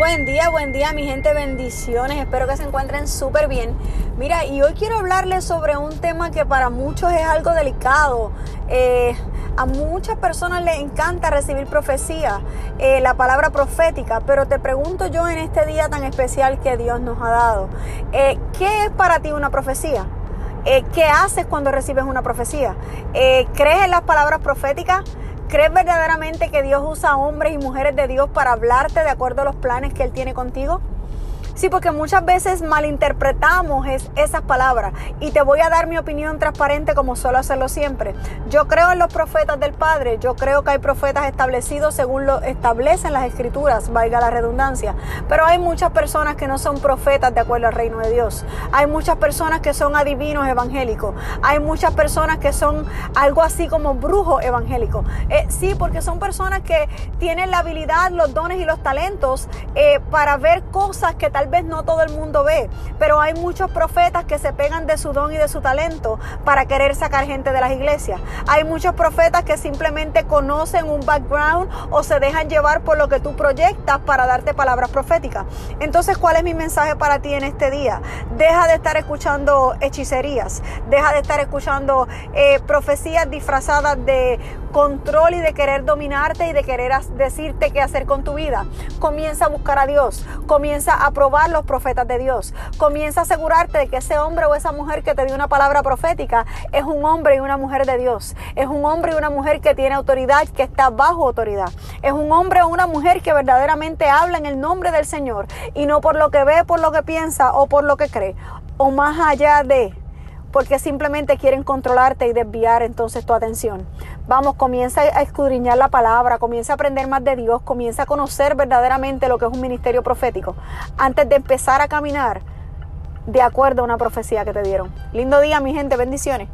Buen día, buen día mi gente, bendiciones, espero que se encuentren súper bien. Mira, y hoy quiero hablarles sobre un tema que para muchos es algo delicado. Eh, a muchas personas les encanta recibir profecía, eh, la palabra profética, pero te pregunto yo en este día tan especial que Dios nos ha dado, eh, ¿qué es para ti una profecía? ¿Qué haces cuando recibes una profecía? ¿Crees en las palabras proféticas? ¿Crees verdaderamente que Dios usa hombres y mujeres de Dios para hablarte de acuerdo a los planes que Él tiene contigo? Sí, porque muchas veces malinterpretamos esas palabras. Y te voy a dar mi opinión transparente como suelo hacerlo siempre. Yo creo en los profetas del Padre. Yo creo que hay profetas establecidos según lo establecen las escrituras, valga la redundancia. Pero hay muchas personas que no son profetas de acuerdo al reino de Dios. Hay muchas personas que son adivinos evangélicos. Hay muchas personas que son algo así como brujos evangélicos. Eh, sí, porque son personas que tienen la habilidad, los dones y los talentos eh, para ver cosas que tal vez no todo el mundo ve, pero hay muchos profetas que se pegan de su don y de su talento para querer sacar gente de las iglesias. Hay muchos profetas que simplemente conocen un background o se dejan llevar por lo que tú proyectas para darte palabras proféticas. Entonces, ¿cuál es mi mensaje para ti en este día? Deja de estar escuchando hechicerías, deja de estar escuchando eh, profecías disfrazadas de control y de querer dominarte y de querer decirte qué hacer con tu vida. Comienza a buscar a Dios, comienza a probar los profetas de Dios, comienza a asegurarte de que ese hombre o esa mujer que te dio una palabra profética es un hombre y una mujer de Dios, es un hombre y una mujer que tiene autoridad, que está bajo autoridad, es un hombre o una mujer que verdaderamente habla en el nombre del Señor y no por lo que ve, por lo que piensa o por lo que cree, o más allá de porque simplemente quieren controlarte y desviar entonces tu atención. Vamos, comienza a escudriñar la palabra, comienza a aprender más de Dios, comienza a conocer verdaderamente lo que es un ministerio profético antes de empezar a caminar de acuerdo a una profecía que te dieron. Lindo día, mi gente, bendiciones.